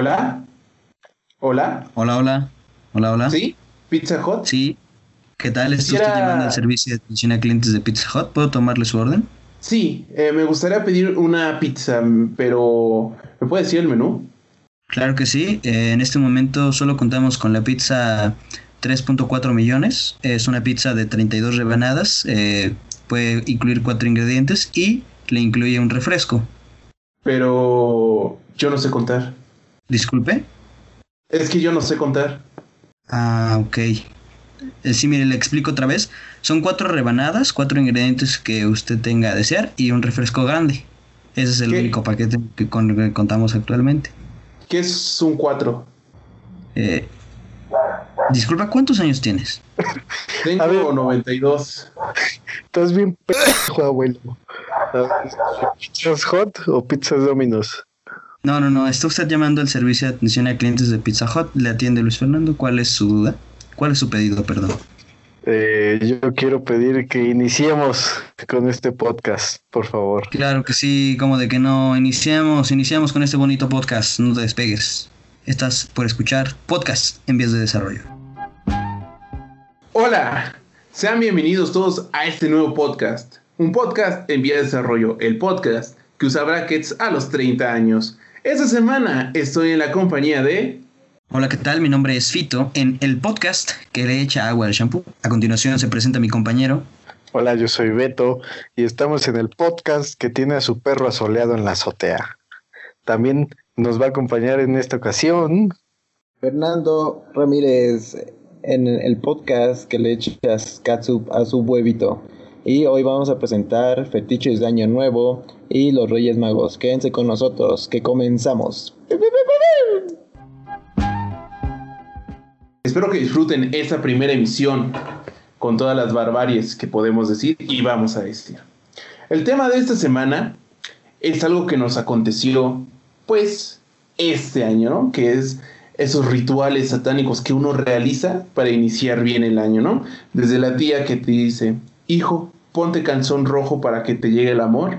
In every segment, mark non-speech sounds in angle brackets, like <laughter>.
Hola. Hola. Hola, hola. Hola, hola. ¿Sí? Pizza Hut. Sí. ¿Qué tal? ¿Está usted Quisiera- llamando al servicio de atención a clientes de Pizza Hut? ¿Puedo tomarle su orden? Sí, eh, me gustaría pedir una pizza, pero ¿me puede decir el menú? Claro que sí. Eh, en este momento solo contamos con la pizza 3.4 millones. Es una pizza de 32 rebanadas. eh, puede incluir cuatro ingredientes y le incluye un refresco. Pero yo no sé contar. Disculpe. Es que yo no sé contar. Ah, ok. Eh, sí, mire, le explico otra vez. Son cuatro rebanadas, cuatro ingredientes que usted tenga a desear y un refresco grande. Ese es el ¿Qué? único paquete que, con el que contamos actualmente. ¿Qué es un 4? Eh, disculpa, ¿cuántos años tienes? Tengo A ver. 92. Estás bien <laughs> pendejo, abuelo. ¿Pizzas Hot o Pizzas Domino's? No, no, no. Está usted llamando al servicio de atención a clientes de Pizza Hut. Le atiende Luis Fernando. ¿Cuál es su duda? ¿Cuál es su pedido, perdón? Eh, yo quiero pedir que iniciemos con este podcast, por favor. Claro que sí, como de que no. Iniciamos, iniciamos con este bonito podcast. No te despegues. Estás por escuchar podcast en vías de desarrollo. Hola, sean bienvenidos todos a este nuevo podcast. Un podcast en vía de desarrollo, el podcast que usa brackets a los 30 años. Esta semana estoy en la compañía de... Hola, ¿qué tal? Mi nombre es Fito. En el podcast que le echa agua al shampoo. A continuación se presenta mi compañero. Hola, yo soy Beto y estamos en el podcast que tiene a su perro asoleado en la azotea. También nos va a acompañar en esta ocasión. Fernando Ramírez en el podcast que le echas catsup a su huevito. Y hoy vamos a presentar fetiches de Año Nuevo y los Reyes Magos. Quédense con nosotros, que comenzamos. Espero que disfruten esta primera emisión con todas las barbaries que podemos decir y vamos a decir. El tema de esta semana es algo que nos aconteció pues este año, ¿no? Que es esos rituales satánicos que uno realiza para iniciar bien el año, ¿no? Desde la tía que te dice, hijo, ponte calzón rojo para que te llegue el amor,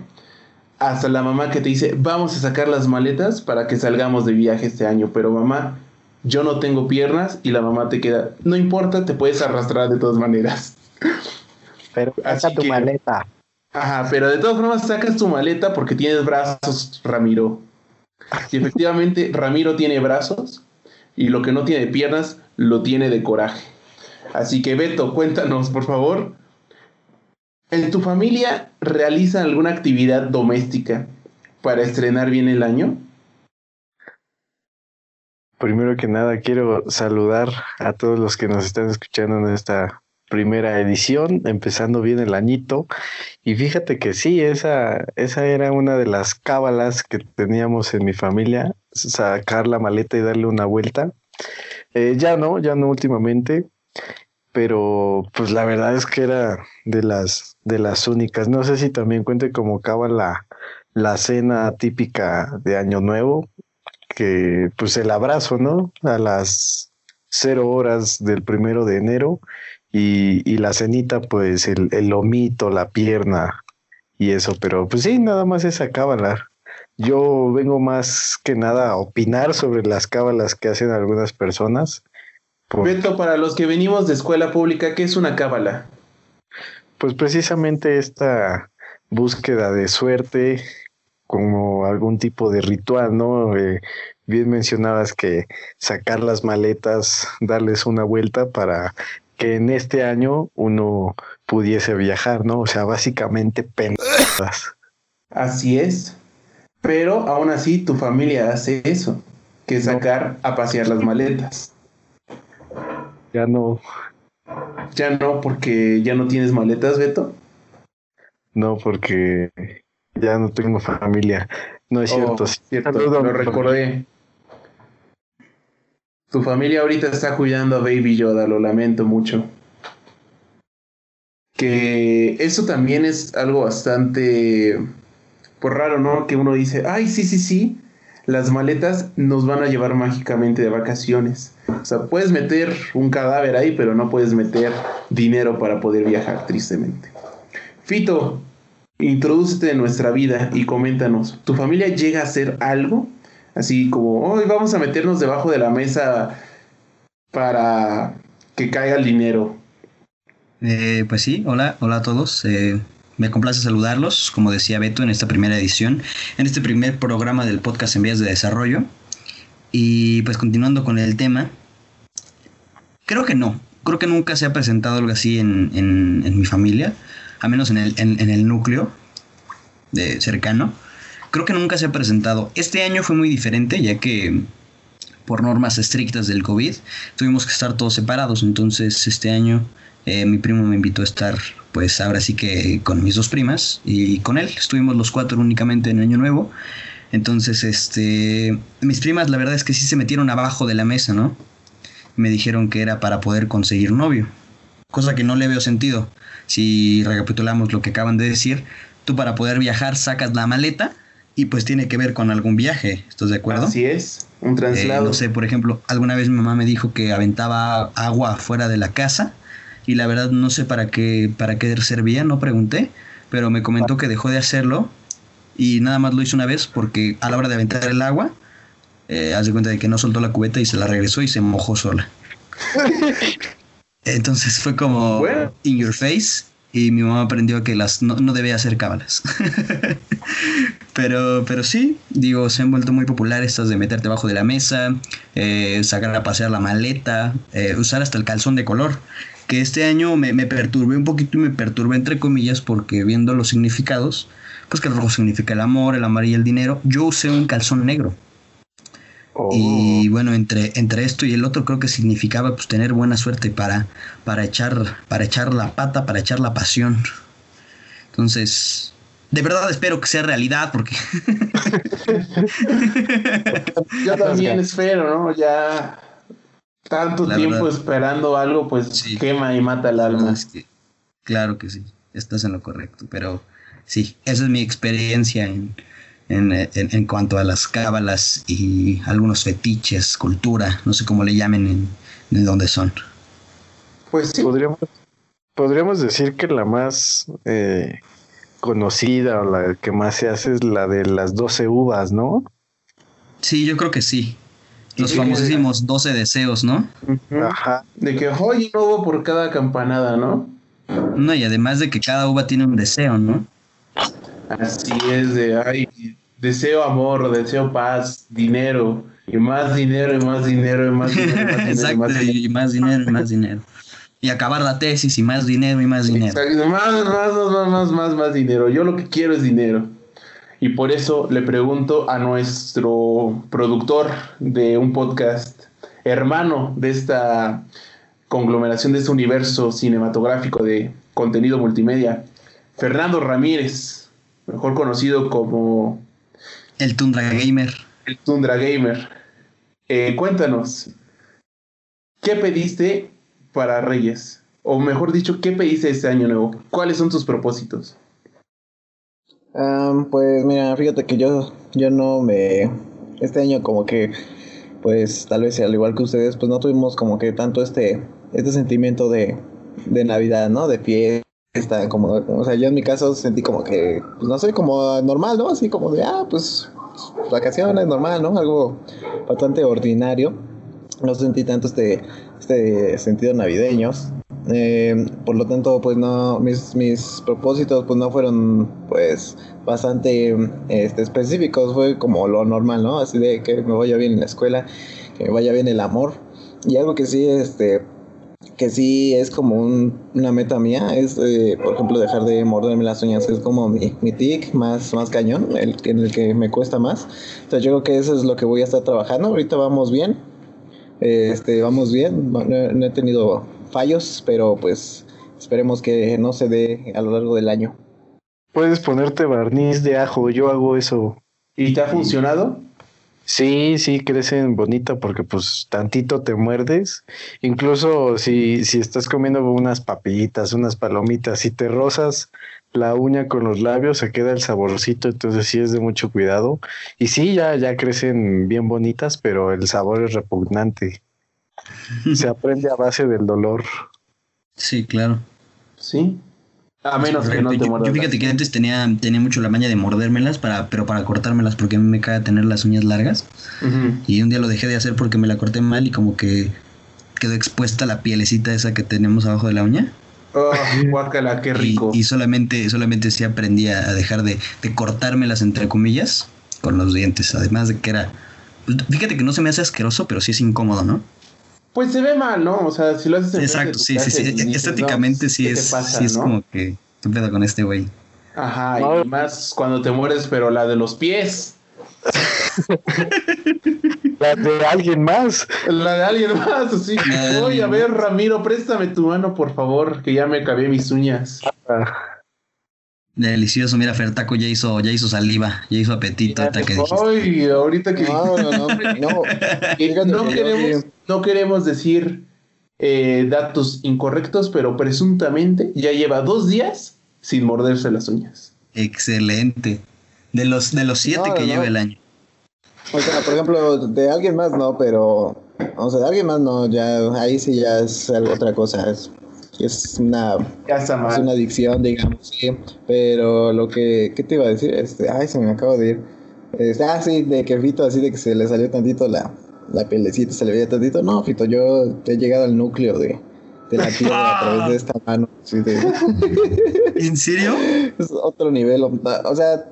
hasta la mamá que te dice, vamos a sacar las maletas para que salgamos de viaje este año, pero mamá, yo no tengo piernas y la mamá te queda, no importa, te puedes arrastrar de todas maneras. <laughs> Pero saca tu que- maleta. Ajá, pero de todas formas sacas tu maleta porque tienes brazos, Ramiro. Y efectivamente, <laughs> Ramiro tiene brazos y lo que no tiene piernas lo tiene de coraje. Así que Beto, cuéntanos, por favor. ¿En tu familia realizan alguna actividad doméstica para estrenar bien el año? Primero que nada, quiero saludar a todos los que nos están escuchando en esta primera edición, empezando bien el añito. Y fíjate que sí, esa, esa era una de las cábalas que teníamos en mi familia, sacar la maleta y darle una vuelta. Eh, ya no, ya no últimamente, pero pues la verdad es que era de las, de las únicas. No sé si también cuente como cábala la cena típica de Año Nuevo, que pues el abrazo, ¿no? A las cero horas del primero de enero y, y la cenita, pues el, el la pierna y eso, pero pues sí, nada más esa cábala. Yo vengo más que nada a opinar sobre las cábalas que hacen algunas personas. Por- Beto, para los que venimos de escuela pública, ¿qué es una cábala? pues precisamente esta búsqueda de suerte como algún tipo de ritual, ¿no? Eh, bien mencionabas que sacar las maletas, darles una vuelta para que en este año uno pudiese viajar, ¿no? O sea, básicamente pendejadas. Así es. Pero aún así tu familia hace eso, que es sacar a pasear las maletas. Ya no, Ya no, porque ya no tienes maletas, Beto. no, porque ya no tengo familia. No es cierto. Oh, sí. cierto, Saludo a lo recordé. Tu familia ahorita está cuidando a Baby Yoda, lo lamento mucho. Que eso también es algo bastante pues raro, ¿no? Que uno dice, ay, sí, sí, sí, las maletas nos van a llevar mágicamente de vacaciones. O sea, puedes meter un cadáver ahí, pero no puedes meter dinero para poder viajar, tristemente. Fito, introdúcete en nuestra vida y coméntanos, ¿tu familia llega a hacer algo Así como, hoy vamos a meternos debajo de la mesa para que caiga el dinero. Eh, pues sí, hola, hola a todos. Eh, me complace saludarlos, como decía Beto, en esta primera edición, en este primer programa del podcast en vías de desarrollo. Y pues continuando con el tema, creo que no, creo que nunca se ha presentado algo así en, en, mi familia, a menos en el, en, el núcleo de cercano. Creo que nunca se ha presentado. Este año fue muy diferente, ya que por normas estrictas del COVID tuvimos que estar todos separados. Entonces este año eh, mi primo me invitó a estar, pues ahora sí que con mis dos primas y con él. Estuvimos los cuatro únicamente en Año Nuevo. Entonces, este, mis primas la verdad es que sí se metieron abajo de la mesa, ¿no? Me dijeron que era para poder conseguir novio, cosa que no le veo sentido. Si recapitulamos lo que acaban de decir, tú para poder viajar sacas la maleta y pues tiene que ver con algún viaje, ¿estás de acuerdo? Así es, un traslado. Eh, no sé, por ejemplo, alguna vez mi mamá me dijo que aventaba agua fuera de la casa y la verdad no sé para qué, para qué servía, no pregunté, pero me comentó que dejó de hacerlo y nada más lo hizo una vez porque a la hora de aventar el agua, eh, haz de cuenta de que no soltó la cubeta y se la regresó y se mojó sola. <laughs> Entonces fue como in your face y mi mamá aprendió que las no, debía hacer cábalas. <laughs> pero, pero sí, digo, se han vuelto muy populares estas de meterte abajo de la mesa, eh, sacar a pasear la maleta, eh, usar hasta el calzón de color. Que este año me, me perturbé un poquito y me perturbé entre comillas porque viendo los significados, pues que el rojo significa el amor, el amarillo el dinero. Yo usé un calzón negro. Y oh. bueno, entre, entre esto y el otro creo que significaba pues tener buena suerte para, para, echar, para echar la pata, para echar la pasión. Entonces, de verdad espero que sea realidad porque... <laughs> Yo <laughs> también espero, ¿no? Ya tanto tiempo esperando algo, pues quema y mata el alma. claro que sí, estás en lo correcto, pero sí, esa es mi experiencia en, en, cuanto a las cábalas y algunos fetiches, cultura, no sé cómo le llamen en, dónde son. Pues sí. Podríamos, podríamos decir que la más eh, conocida o la que más se hace es la de las 12 uvas, ¿no? Sí, yo creo que sí. Los famosísimos 12 deseos, ¿no? Ajá. De que, hoy no hubo por cada campanada, ¿no? No, y además de que cada uva tiene un deseo, ¿no? Así es, de, ay, deseo amor, deseo paz, dinero, y más dinero, y más dinero, y más dinero. Y más <laughs> dinero Exacto, y más dinero, y más dinero. Y acabar la tesis, y más dinero, y más dinero. Más, más, más, más, más, más dinero. Yo lo que quiero es dinero. Y por eso le pregunto a nuestro productor de un podcast, hermano de esta conglomeración, de este universo cinematográfico de contenido multimedia, Fernando Ramírez, mejor conocido como... El Tundra Gamer. El Tundra Gamer. Eh, cuéntanos, ¿qué pediste para Reyes? O mejor dicho, ¿qué pediste este año nuevo? ¿Cuáles son tus propósitos? pues mira, fíjate que yo, yo no me... Este año como que, pues tal vez al igual que ustedes, pues no tuvimos como que tanto este, este sentimiento de, de Navidad, ¿no? De fiesta como, o sea, yo en mi caso sentí como que, pues no sé, como normal, ¿no? Así como de, ah, pues vacaciones, normal, ¿no? Algo bastante ordinario. No sentí tanto este, este sentido navideños. Eh, por lo tanto, pues no, mis, mis propósitos pues no fueron pues bastante este, específicos, fue como lo normal, ¿no? Así de que me vaya bien en la escuela, que me vaya bien el amor. Y algo que sí, este, que sí es como una meta mía, es eh, por ejemplo dejar de morderme las uñas, es como mi, mi tic más, más cañón, el, en el que me cuesta más. Entonces yo creo que eso es lo que voy a estar trabajando, ahorita vamos bien, este, vamos bien, no, he tenido fallos, pero pues esperemos que no se dé a lo largo del año. Puedes ponerte barniz de ajo, yo hago eso. ¿Y te ha funcionado? Sí, sí, crecen bonito porque pues tantito te muerdes. Incluso si, si estás comiendo unas papillitas, unas palomitas, y te rozas la uña con los labios, se queda el saborcito, entonces sí es de mucho cuidado. Y sí, ya, ya crecen bien bonitas, pero el sabor es repugnante. <laughs> se aprende a base del dolor. Sí, claro. Sí. A menos que no te yo, yo fíjate que antes tenía, tenía mucho la maña de mordérmelas, para, pero para cortármelas porque a mí me caga tener las uñas largas. Y un día lo dejé de hacer porque me la corté mal y como que quedó expuesta la pielecita esa que tenemos abajo de la uña. Oh, guácala, qué rico. y solamente, solamente sí aprendí a dejar de, de cortármelas entre comillas con los dientes. Además de que era. pues, Fíjate que no se me hace asqueroso, pero sí es incómodo, ¿no? Pues se ve mal, ¿no? O sea, si lo haces en Exacto, sí, sí, sí. Estéticamente sí ¿qué te es, pasa, sí es no? como que. ¿Qué pedo con este güey? Ajá, No. y más cuando te mueres, pero la de los pies. <laughs> La de alguien más. La de alguien más, de Oye, a ver, Ramiro, préstame tu mano, por favor, que ya me acabé mis uñas. Delicioso, mira, Fertaco ya hizo, ya hizo saliva, ya hizo apetito que. Ay, ahorita que No, no, no, no. no <laughs> queremos, no queremos decir eh, datos incorrectos, pero presuntamente ya lleva dos días sin morderse las uñas. Excelente. De los, de los siete No, que no. lleva el año. O sea, por ejemplo, de alguien más no, pero. O sea, de alguien más no, ya. Ahí sí ya es algo- otra cosa. Es, es una. Es una adicción, digamos, sí. Pero lo que. ¿Qué te iba a decir? Este, ay, se me acabo de ir. Este, ah, sí, de que Fito, así de que se le salió tantito la, la pielecita, se le veía tantito. No, Fito, yo he llegado al núcleo de, de la piel a través de esta mano. de- <laughs> ¿En serio? es otro nivel. O sea,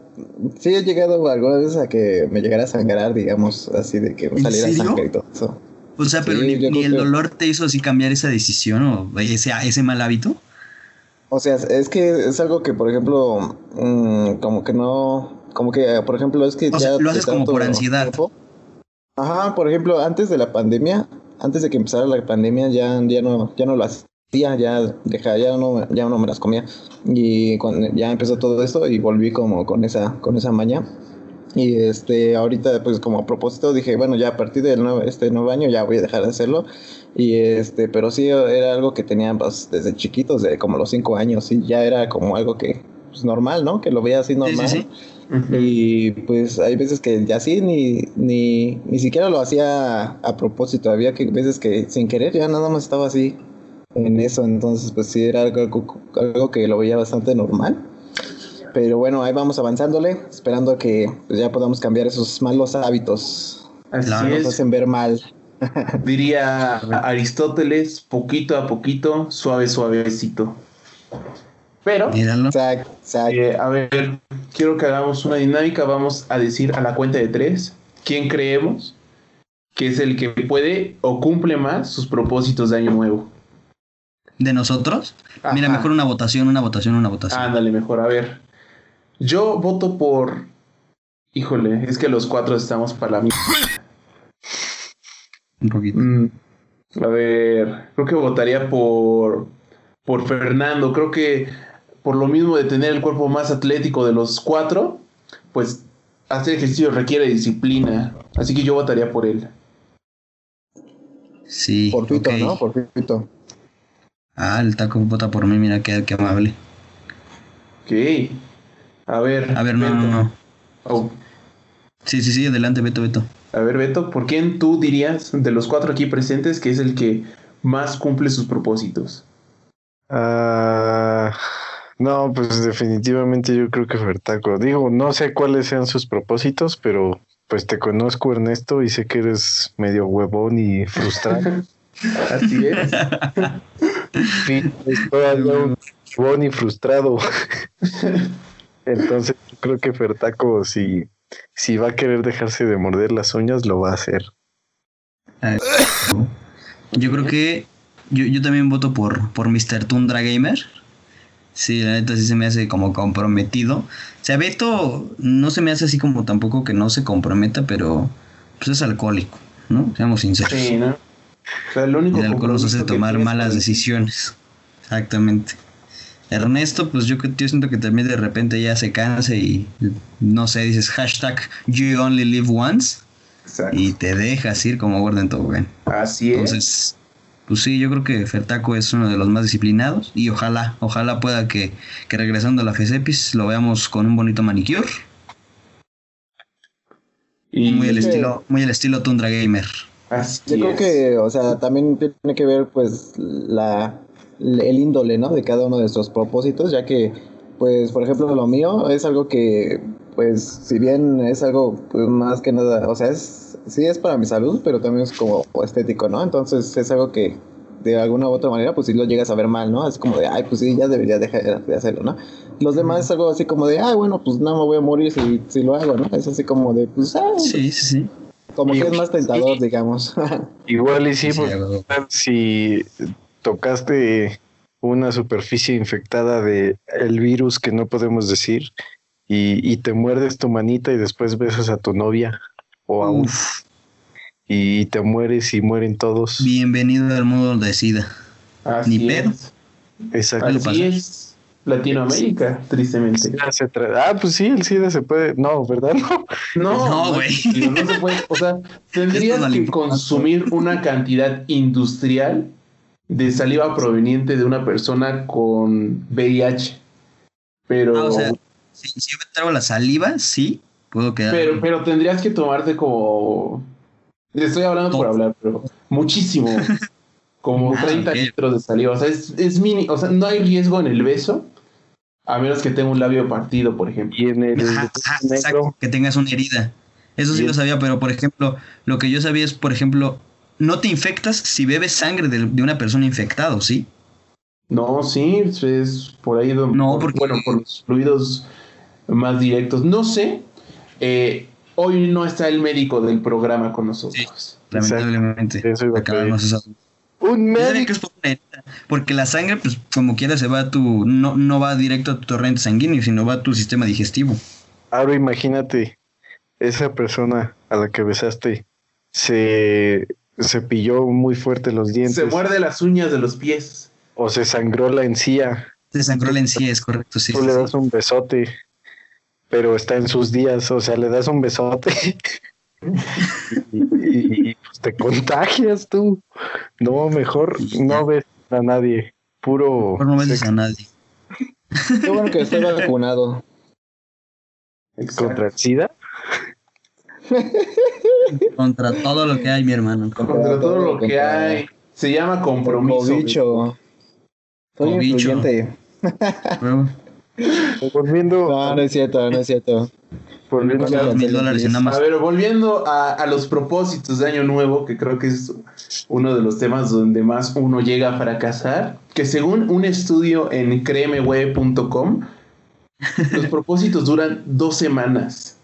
sí he llegado alguna vez a que me llegara a sangrar, digamos, así de que me ¿En saliera sangre y todo eso. O sea, pero Sí, ni, ni el que- dolor te hizo así cambiar esa decisión o ese, ese mal hábito. O sea, es que es algo que, por ejemplo, mm, como que no, como que, por ejemplo, es que O sea, ya lo de haces como por ansiedad. tiempo- Ajá, por ejemplo, antes de la pandemia, antes de que empezara la pandemia, ya, ya no, ya no lo hacía, ya dejaba, ya no, ya no me las comía. Y cuando ya empezó todo esto y volví como con esa, con esa maña. Y este, ahorita, pues como a propósito, dije, bueno, ya a partir del nuevo, este nuevo año ya voy a dejar de hacerlo. Y este, pero sí era algo que tenía pues, desde chiquitos, de como los cinco años, y ya era como algo que, pues normal, ¿no? Que lo veía así normal. sí, Ujú. Y pues hay veces que ya sí, ni, ni, ni siquiera lo hacía a propósito. Había que, veces que sin querer ya nada más estaba así en eso. Entonces, pues sí, era algo, algo que lo veía bastante normal. Pero bueno, ahí vamos avanzándole, esperando que pues, ya podamos cambiar esos malos hábitos Así que nos es. hacen ver mal. <laughs> Diría Aristóteles, poquito a poquito, suave, suavecito. Pero, exacto. eh, a ver, quiero que hagamos una dinámica. Vamos a decir a la cuenta de tres quién creemos que es el que puede o cumple más sus propósitos de año nuevo. ¿De nosotros? Mira, mejor una votación, una votación, una votación. Ándale, mejor. A ver, yo voto por. Híjole, es que los cuatro estamos para la misma. Un poquito. Mm, a ver, creo que votaría por por Fernando. Creo que por lo mismo de tener el cuerpo más atlético de los cuatro, pues hacer ejercicio requiere disciplina. Así que yo votaría por él. Sí. Por Fito. ¿no? Por Fito. Ah, el taco vota por mí, mira qué, qué amable. Ok. A ver. A ver, no, Beto. no, no. Oh, Sí, sí, sí, adelante, Beto, Beto. a ver, Beto, ¿por quién tú dirías de los cuatro aquí presentes que es el que más cumple sus propósitos? Ah, no, pues definitivamente yo creo que Fertaco. Digo, no sé cuáles sean sus propósitos, pero pues te conozco, Ernesto, y sé que eres medio huevón y frustrado. <laughs> Así es. Sí, es todavía <laughs> un huevón y frustrado. <laughs> Entonces, creo que Fertaco, si, si va a querer dejarse de morder las uñas, lo va a hacer. Yo creo que yo, yo también voto por, por Mr. Tundra Gamer. Sí, la neta sí se me hace como comprometido. O sea, Beto no se me hace así como tampoco que no se comprometa, pero pues es alcohólico, ¿no? Seamos sinceros. Sí, ¿no? O sea, el único el alcohol nos hace tomar malas decisiones. Exactamente. Ernesto, pues yo, yo siento que también de repente ya se cansa y no sé, dices hashtag you only live once Exacto. y te dejas ir como Gordon Tobogán. Así es. Entonces, pues sí, yo creo que Fertaco es uno de los más disciplinados y ojalá, ojalá pueda que, que regresando a la FESEPIS lo veamos con un bonito manicure, y muy al Sí. estilo, muy al estilo Tundra Gamer. así Yo creo que, o sea, también tiene que ver, pues, la, el índole, ¿no? De cada uno de estos propósitos, ya que, pues, por ejemplo, lo mío es algo que, pues, si bien es algo, pues, más que nada, o sea, es, sí es para mi salud, pero también es como estético, ¿no? Entonces es algo que de alguna u otra manera, pues si lo llegas a ver mal, ¿no? Es como de, ay, pues sí, ya debería dejar de hacerlo, ¿no? Los demás es algo así como de, ay, bueno, pues no me voy a morir si, si lo hago, ¿no? Es así como de, pues, ah, Sí, sí, sí. como que es más tentador, digamos. <laughs> Igual y sí, huevo. si tocaste una superficie infectada de el virus que no podemos decir y, y te muerdes tu manita y después besas a tu novia o a un y te mueres y mueren todos. bienvenido al mundo de SIDA. Así Ni pedo. Exacto. Así es. Latinoamérica, tristemente. Ah, pues sí, el SIDA se puede. No, ¿verdad? <laughs> No. No, No, güey. No se puede. O sea, <laughs> tendrías que consumir una cantidad industrial de saliva proveniente de una persona con VIH. Pero, Ah, o sea, si, si yo me trago la saliva, sí, puedo quedar. pero, pero tendrías que tomarte como. Estoy hablando por hablar, pero muchísimo. <laughs> Como Ah, 30 ok. litros de saliva. O sea, es, es mini. O sea, no hay riesgo en el beso. A menos que tenga un labio partido, por ejemplo. Y en el Ajá, ajá, negro. exacto, que tengas una herida. Eso sí Bien. lo sabía, pero por ejemplo, lo que yo sabía es, por ejemplo, no te infectas si bebes sangre de, de una persona infectada, ¿sí? No, sí, es por ahí donde. No, porque- Bueno, por los fluidos más directos. No sé. eh, hoy no está el médico del programa con nosotros. Lamentablemente. Eso iba a Un médico. es porque la sangre, pues como quiera, se va a tu. No, no va directo a tu torrente sanguíneo, sino va a tu sistema digestivo. Ahora imagínate, esa persona a la que besaste se cepilló muy fuerte los dientes Se muerde las uñas de los pies. o se sangró la encía. Se sangró la encía, es correcto, sí. Tú sí, le sí. das un besote, pero está en sus días, o sea, le das un besote <laughs> y, y- y, pues, te contagias tú. No, mejor no ves a nadie, puro Mejor no beses sexo a nadie. Qué bueno que estoy vacunado. contra el SIDA. <laughs> Contra todo lo que hay, mi hermano. Contra todo lo que hay. Se llama compromiso. bicho. Soy Cobicho. influyente. Luego, Volviendo, No, no es cierto, no es cierto. volviendo mil dólares A ver, volviendo a, a los propósitos de Año Nuevo, que creo que es uno de los temas donde más uno llega a fracasar, que según un estudio en creemeweb.com, los propósitos duran dos semanas.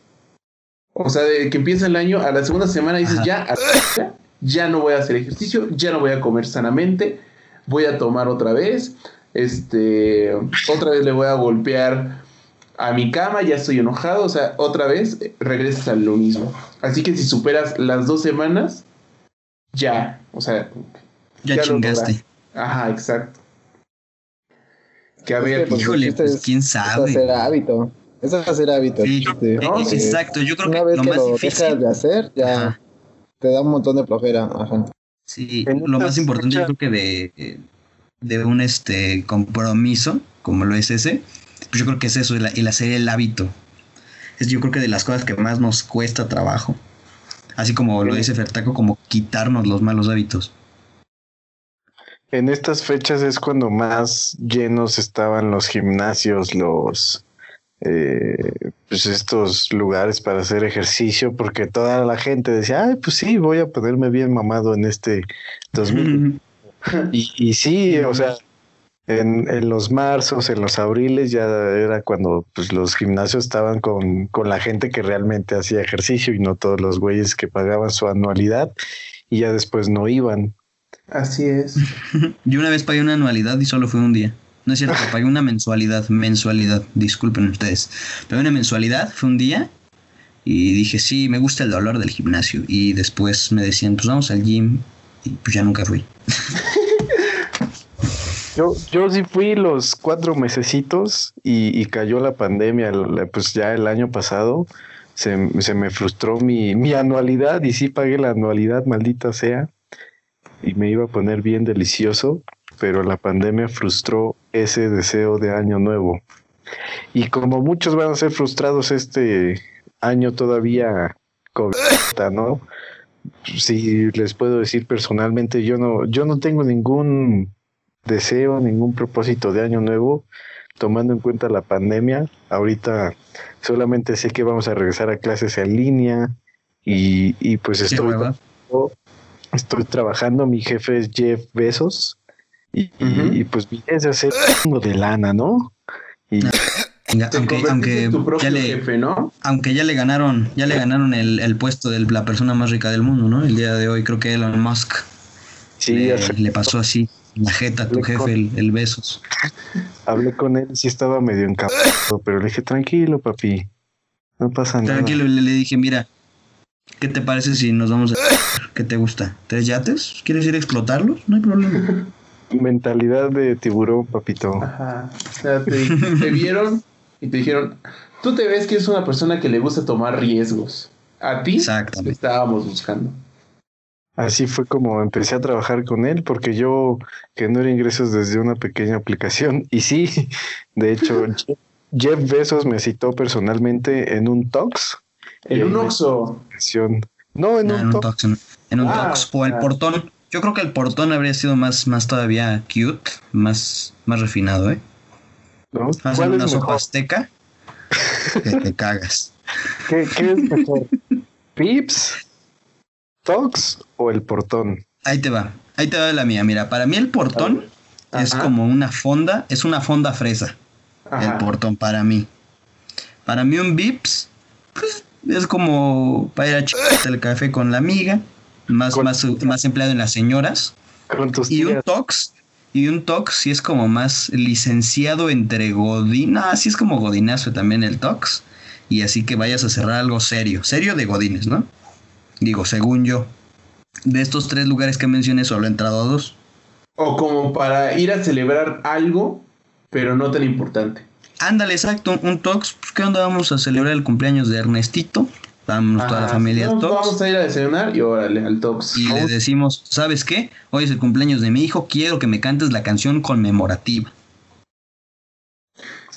O sea, de que empieza el año, a la segunda semana dices, Ajá. ya, ya, ya no voy a hacer ejercicio, ya no voy a comer sanamente, voy a tomar otra vez, este, otra vez le voy a golpear a mi cama, ya estoy enojado, o sea, otra vez regresas a lo mismo. Así que si superas las dos semanas, ya, o sea, Ya, ya chingaste. ajá, exacto. Que a ver, pues, Híjole, pues es- quién sabe. hacer hábito. Es hacer hábito. Sí, el chiste. eh, No, eh, sí. exacto. Yo creo Una que vez lo que más lo difícil. dejas de hacer, ya Ajá. te da un montón de flojera. Ajá. Sí, lo más importante yo creo que de, de un este compromiso, como lo es ese, pues yo creo que es eso, el, el hacer el hábito. Es yo creo que de las cosas que más nos cuesta trabajo. Así como lo dice Fertaco, como quitarnos los malos hábitos. En estas fechas es cuando más llenos estaban los gimnasios, los eh, pues estos lugares para hacer ejercicio, porque toda la gente decía, ay, pues sí, voy a ponerme bien mamado en este 2000. y, y sí, <laughs> o sea, en, en los marzos, en los abriles ya era cuando pues los gimnasios estaban con, con la gente que realmente hacía ejercicio y no todos los güeyes que pagaban su anualidad y ya después no iban. así es. <laughs> Yo una vez pagué una anualidad y solo fue un día. No es cierto, <laughs> pagué una mensualidad, mensualidad, disculpen ustedes. Pagué una mensualidad, fue un día y dije, sí, me gusta el dolor del gimnasio. Y después me decían, pues vamos al gym y pues ya nunca fui. <laughs> Yo, yo sí fui los cuatro mesecitos y, y cayó la pandemia, pues ya el año pasado se, se me frustró mi, mi anualidad y sí pagué la anualidad, maldita sea, y me iba a poner bien delicioso, pero la pandemia frustró ese deseo de año nuevo. Y como muchos van a ser frustrados este año todavía con <laughs> ¿no? Sí, les puedo decir personalmente, yo no, yo no tengo ningún deseo, ningún propósito de año nuevo, tomando en cuenta la pandemia. Ahorita solamente sé que vamos a regresar a clases en línea y, y pues estoy, estoy trabajando. Mi jefe es Jeff Bezos y, y- pues mi idea es hacer algo de lana, ¿no? Y Te aunque, ya le, jefe, ¿no? aunque ya le ganaron, ya le ganaron el, el puesto de la persona más rica del mundo, ¿no? El día de hoy creo que Elon Musk sí, le, le pasó así, la jeta a tu jefe, con- el, el besos. hablé con él, sí estaba medio encapado, pero le dije, tranquilo, papi, no pasa nada. Tranquilo, le, le dije, mira, ¿qué te parece si nos vamos a... ¿Qué te gusta? ¿Tres yates? ¿Quieres ir a explotarlos? No hay problema. <laughs> Mentalidad de tiburón, papito. Ajá. O sea, te, te vieron y te dijeron, tú te ves que es una persona que le gusta tomar riesgos. A ti te estábamos buscando. Así fue como empecé a trabajar con él, porque yo genero ingresos desde una pequeña aplicación. <laughs> Y sí, de hecho, Jeff- Bezos me citó personalmente en un Tox. En un me- Oxxo. No, en No, un en un Tox. en, en un Ah, tox. O el ah. portón. Yo creo que el portón habría sido más, más todavía cute, más, más refinado, ¿eh? ¿no? Hacen ¿Cuál una sopa azteca que te <laughs> cagas. ¿Qué, qué es mejor? ¿Pips? ¿Tox o el portón? Ahí te va, ahí te va la mía. Mira, para mí el portón es como una fonda, es una fonda fresa. Ajá. El portón para mí. Para mí un Vips pues, es como para ir a echarte el café con la amiga, más, Con- más, más empleado en las señoras. Con tus Y un. Tox, y un Tox sí es como más licenciado entre Godín. No, sí es como Godinazo también el Tox. Y así que vayas a cerrar algo serio. Serio de Godines, ¿no? Digo, según yo. De estos tres lugares que mencioné, solo he entrado a dos. O como para ir a celebrar algo, pero no tan importante. Ándale, exacto, un Tox. Pues, ¿qué onda? Vamos a celebrar el cumpleaños de Ernestito. Vamos toda la familia al Tox. Vamos a ir a desayunar y órale, al Tox. Y le decimos, ¿sabes qué? Hoy es el cumpleaños de mi hijo, quiero que me cantes la canción conmemorativa.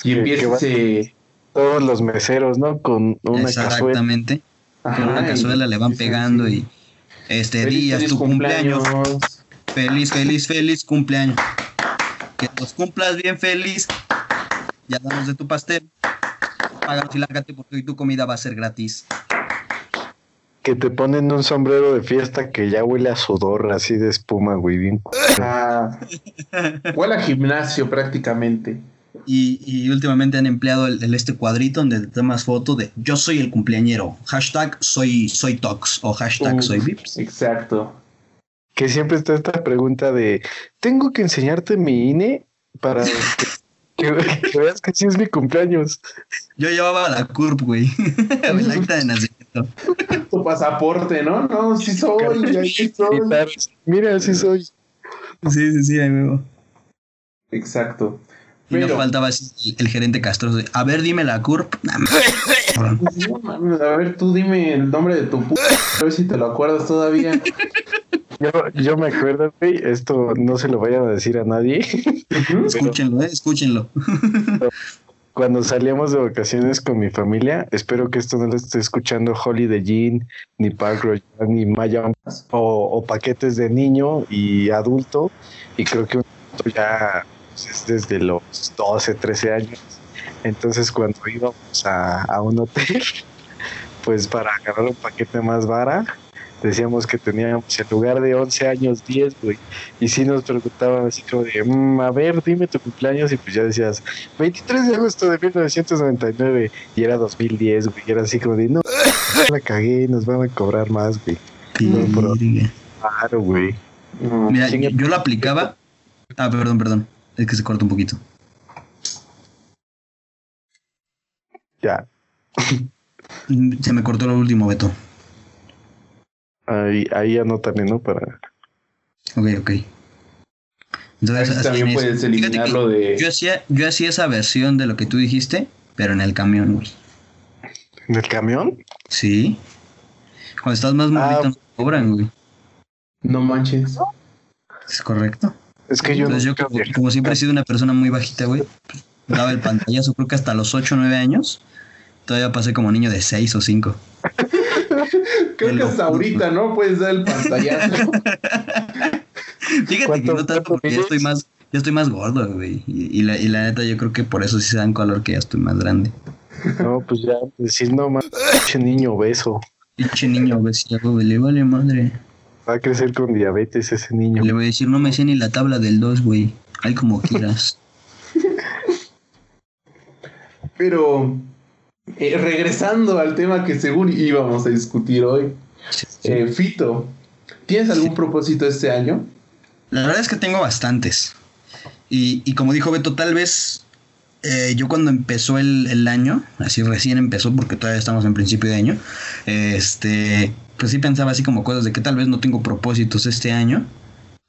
Y empieza. Todos los meseros, ¿no? Con una cazuela. Exactamente. Ajá, Con una cazuela le van pegando sí. y este Feliz, día es tu cumpleaños. cumpleaños. Feliz, feliz, feliz cumpleaños. Que los cumplas bien feliz. Ya damos de tu pastel. Páganos y lárgate porque hoy tu comida va a ser gratis. Que te ponen un sombrero de fiesta que ya huele a sudor, así de espuma, güey. Bien. Ah, huele a gimnasio prácticamente. Y, y últimamente han empleado el, el este cuadrito donde te tomas foto de yo soy el cumpleañero. Hashtag soy, soy Tox o hashtag Uh, soy Vips. Exacto. Que siempre está esta pregunta de, ¿tengo que enseñarte mi INE para <laughs> que, que veas que sí es mi cumpleaños? Yo llevaba la CURP, güey. el acta de nacimiento. <laughs> Tu pasaporte, ¿no? No, sí soy, ya sí soy. Mira, sí soy. Sí, sí, sí, ahí me veo. Exacto. Y no Pero- faltaba el gerente castroso de, a ver, dime la CURP. <laughs> No mames, a ver, tú dime el nombre de tu pu... A ver si te lo acuerdas todavía. Yo, yo me acuerdo, güey, esto no se lo vayan a decir a nadie. Escúchenlo, eh, escúchenlo. Cuando salíamos de vacaciones con mi familia, espero que esto no lo esté escuchando Holly de Jean, ni Park Royal, ni Maya, o, paquetes de niño y adulto. Y creo que un adulto ya pues, es desde los 12, 13 años. Entonces, cuando íbamos a, a un hotel, <laughs> pues para agarrar un paquete más vara, decíamos que teníamos en lugar de 11 años, 10, güey. Y sí nos preguntaban así como de, "Mm, a ver, dime tu cumpleaños. Y pues ya decías, 23 de agosto de 1999 y era 2010, güey. Y era así como de, no, <laughs> la cagué, nos van a cobrar más, güey. No. Claro, güey. No, Mira, Chinga. yo lo aplicaba. Ah, perdón, perdón. Es que se corta un poquito. Ya. <laughs> Se me cortó lo último, Beto. Ahí, ahí ¿no? Para. Ok, ok. Entonces, también en eso. puedes eliminarlo de... yo hacía, yo hacía esa versión de lo que tú dijiste, pero en el camión, güey. ¿En el camión? Sí. Cuando estás más Ah. morrito, no te cobran, güey. No manches. Es correcto. Es que yo Entonces yo, nunca como, siempre he sido una persona muy bajita, güey, daba el pantallazo, creo que hasta los 8 o 9 años. Todavía pasé como niño de 6 o 5. <laughs> Creo que hasta ahorita, ¿no? Puedes dar el pantallazo. <laughs> Fíjate que ¿Cuánto- no tanto porque ya estoy más, Yo estoy más gordo, güey. Y, y la, y la neta, yo creo que por eso sí se dan color que ya estoy más grande. No, pues ya, decir no más, pinche niño obeso. Pinche niño obesidad, güey, le vale madre. Va a crecer con diabetes ese niño. Le voy a decir, no me sé ni la tabla del 2, güey. Hay como quieras. <laughs> Pero eh, regresando al tema que según íbamos a discutir hoy, Sí, sí. eh, Fito, ¿tienes algún propósito este año? La verdad es que tengo bastantes. Y, y como dijo Beto, tal vez eh, yo cuando empezó el, el año, así recién empezó, porque todavía estamos en principio de año, este, pues sí pensaba así como cosas de que tal vez no tengo propósitos este año,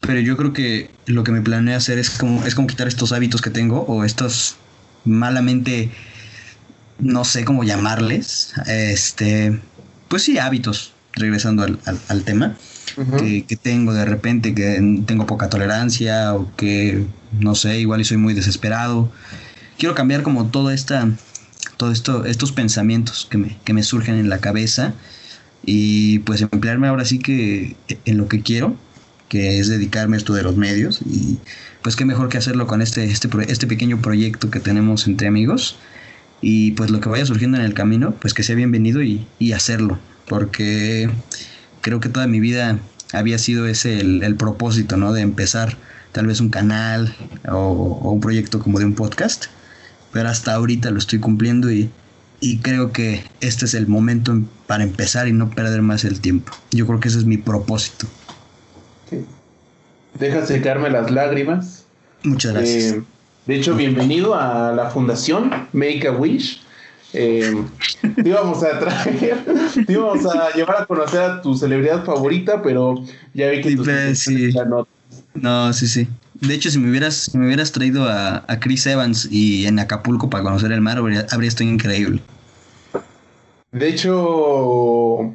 pero yo creo que lo que me planeo hacer es como, es como quitar estos hábitos que tengo o estos malamente, no sé cómo llamarles, este, pues sí, hábitos, regresando al, al- al tema que, que tengo de repente, que tengo poca tolerancia o que, no sé, igual y soy muy desesperado. Quiero cambiar como toda esta, todo esto, estos pensamientos que me, que me surgen en la cabeza y pues emplearme ahora sí que en lo que quiero, que es dedicarme a esto de los medios y pues qué mejor que hacerlo con este, este, este pequeño proyecto que tenemos entre amigos y pues lo que vaya surgiendo en el camino, pues que sea bienvenido y, y hacerlo, porque creo que toda mi vida había sido ese el, el propósito, ¿no? De empezar tal vez un canal o, o un proyecto como de un podcast, pero hasta ahorita lo estoy cumpliendo y, y creo que este es el momento en- para empezar y no perder más el tiempo. Yo creo que ese es mi propósito. Deja secarme las lágrimas. Muchas gracias. Eh, de hecho, bienvenido a la fundación Make a Wish. Eh, te íbamos a traer, te íbamos a llevar a conocer a tu celebridad favorita, pero ya vi que Sí, pues, sí. ya no. No, sí, sí. De hecho, si me hubieras, si me hubieras traído a, a Chris Evans y en Acapulco para conocer el mar, habría, habría estado increíble. De hecho,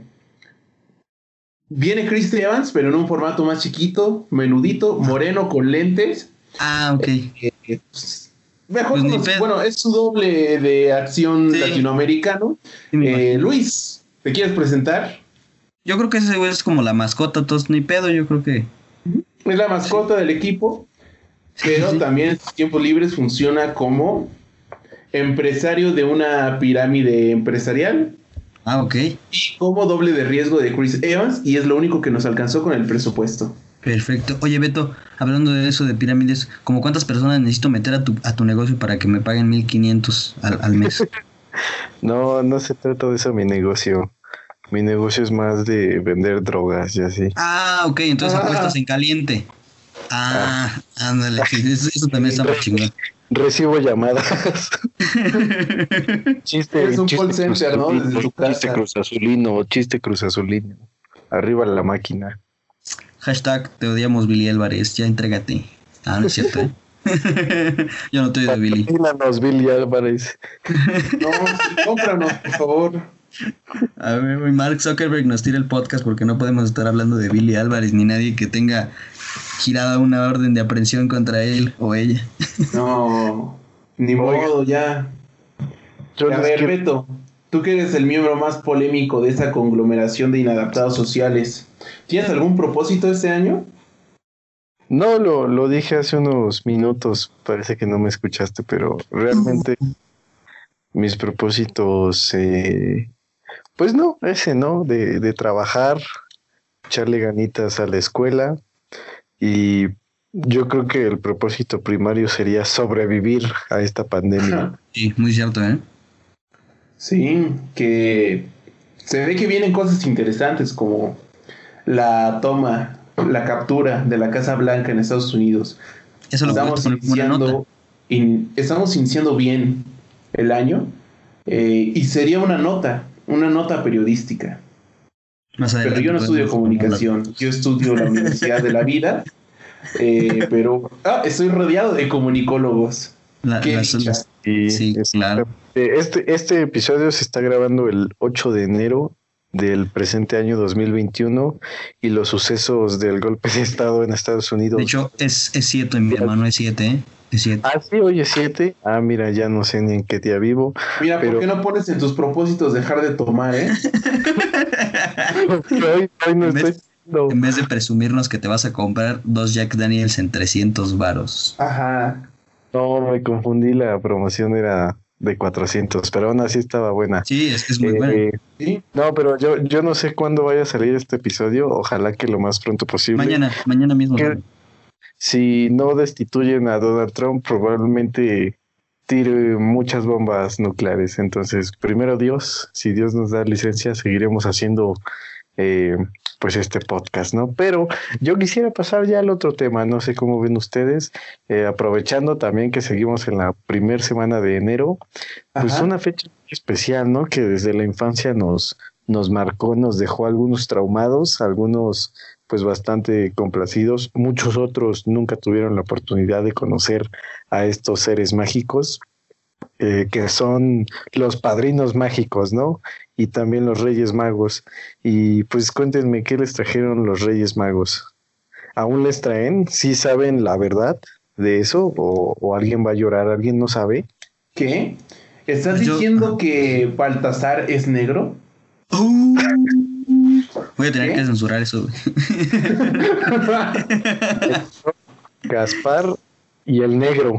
viene Chris Evans, pero en un formato más chiquito, menudito, moreno, con lentes. Ah, ok. Eh, pues, mejor Pues conocido- bueno, es su doble de acción Sí. latinoamericano. Sí, Eh. Luis, ¿te quieres presentar? Yo creo que ese güey es como la mascota, entonces ni pedo, yo creo que. Es la mascota del equipo, pero Sí. también en sus tiempos libres funciona como empresario de una pirámide empresarial Ah, ok. y como doble de riesgo de Chris Evans y es lo único que nos alcanzó con el presupuesto. Perfecto. Oye, Beto, hablando de eso de pirámides, ¿como cuántas personas necesito meter a tu, a tu negocio para que me paguen 1500 al, al mes? <laughs> No, no se trata de eso mi negocio. Mi negocio es más de vender drogas y así. ah, ok, entonces Ah. apuestas en caliente. Ah, ándale, sí, eso, eso también está muy chingón. Recibo llamadas. <laughs> chiste, Es un chiste call center, ¿no? Desde Chiste cruzazulino, chiste cruzazulino. Arriba la máquina. Hashtag te odiamos, Billy Álvarez, ya entrégate. Ah, no es cierto, ¿eh? <laughs> Yo no te odio, Billy. Billy Álvarez. No, cómpranos, por favor. A ver, Mark Zuckerberg nos tira el podcast porque no podemos estar hablando de Billy Álvarez ni nadie que tenga girada una orden de aprehensión contra él o ella. No, ni modo, ya. Yo a ver, quiero- Beto, tú que eres el miembro más polémico de esa conglomeración de inadaptados sociales, ¿tienes algún propósito este año? No, lo, lo dije hace unos minutos, parece que no me escuchaste, pero realmente mis propósitos, eh, pues no, ese no, de, de trabajar, echarle ganitas a la escuela y yo creo que el propósito primario sería sobrevivir a esta pandemia. Sí, muy cierto, ¿eh? Sí, que se ve que vienen cosas interesantes como la toma, la captura de la Casa Blanca en Estados Unidos. Eso lo estamos iniciando, in- estamos iniciando bien el año eh, y sería una nota, una nota periodística. Más Pero yo no estudio comunicación, yo estudio la Universidad de la Vida, eh, pero ah, estoy rodeado de comunicólogos. La- sí, claro. Este, este episodio se está grabando el 8 de enero del presente año 2021 y los sucesos del golpe de Estado en Estados Unidos. De hecho, es, es siete, mi hermano, es siete, ¿eh? Es siete. Ah, sí, hoy es 7. Ah, mira, ya no sé ni en qué día vivo. Mira, Pero- ¿por qué no pones en tus propósitos dejar de tomar, eh? <laughs> hoy, hoy no En vez- estoy No. En vez de presumirnos que te vas a comprar dos Jack Daniels en 300 varos. Ajá. No, me confundí, la promoción era de 400, pero aún así estaba buena. Sí, es, es muy Eh, bueno. Sí. No, pero yo, yo no sé cuándo vaya a salir este episodio, ojalá que lo más pronto posible. Mañana, mañana mismo. Si no destituyen a Donald Trump, probablemente tire muchas bombas nucleares. Entonces, primero Dios, si Dios nos da licencia, seguiremos haciendo eh, pues este podcast, ¿no? Pero yo quisiera pasar ya al otro tema, no sé cómo ven ustedes, eh, aprovechando también que seguimos en la primera semana de enero, pues Ajá. una fecha especial, ¿no? Que desde la infancia nos, nos marcó, nos dejó algunos traumados, algunos pues bastante complacidos, muchos otros nunca tuvieron la oportunidad de conocer a estos seres mágicos, eh, que son los padrinos mágicos, ¿no? Y también los reyes magos. Y pues cuéntenme qué les trajeron los reyes magos. ¿Aún les traen? ¿Sí saben la verdad de eso? ¿O, o alguien va a llorar? ¿Alguien no sabe? ¿Qué? ¿Estás Yo- diciendo que Baltasar es negro? Uh, voy a tener ¿Qué? que censurar eso. güey. <laughs> Gaspar y el negro.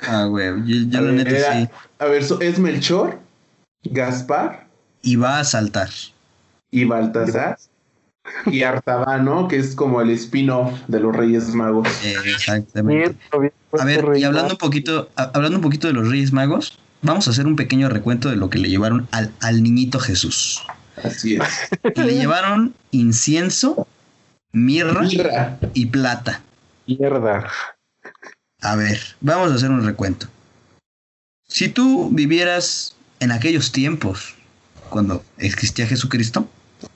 ah, güey. Yo, yo A la ver, neta era- sí. A ver, so- ¿es Melchor, Gaspar Y va a saltar. y Baltasar? Y Artabano, que es como el spin-off de los Reyes Magos. Eh, exactamente. A ver, y hablando un poquito, hablando un poquito de los Reyes Magos, vamos a hacer un pequeño recuento de lo que le llevaron al, al niñito Jesús. Así es. Y <laughs> le llevaron incienso, mirra Mirra. y plata. Mierda. A ver, vamos a hacer un recuento. Si tú vivieras en aquellos tiempos, cuando existía Jesucristo,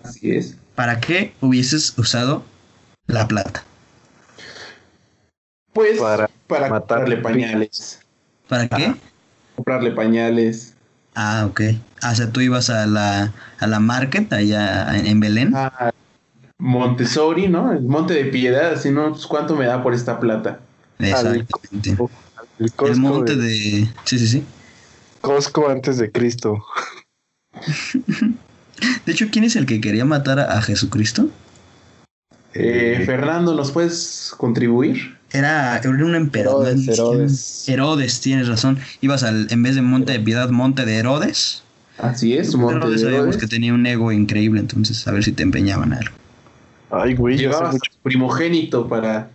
Así es. ¿para qué hubieses usado la plata? Pues Para para, matar comprarle al pañales. ¿Para qué? Ajá. Comprarle pañales. Ah, ok. Ah, o sea, tú ibas a la, a la market allá en, Belén. a Montessori, ¿no? El Monte de Piedad, así, ¿no? Pues, ¿Cuánto me da por esta plata? Exactamente. El monte de... de... Sí, sí, sí. Costco antes de Cristo. De hecho, ¿quién es el que quería matar a, a Jesucristo? Eh, Fernando, ¿nos puedes contribuir? Era, era un emperador. Herodes, Herodes. Herodes, tienes razón. Ibas al, en vez de Monte de Piedad, Monte de Herodes. Así es, Monte Herodes de sabíamos Herodes. que tenía un ego increíble, entonces a ver si te empeñaban a algo. Ay, güey, Llevabas a mucho. tu primogénito para,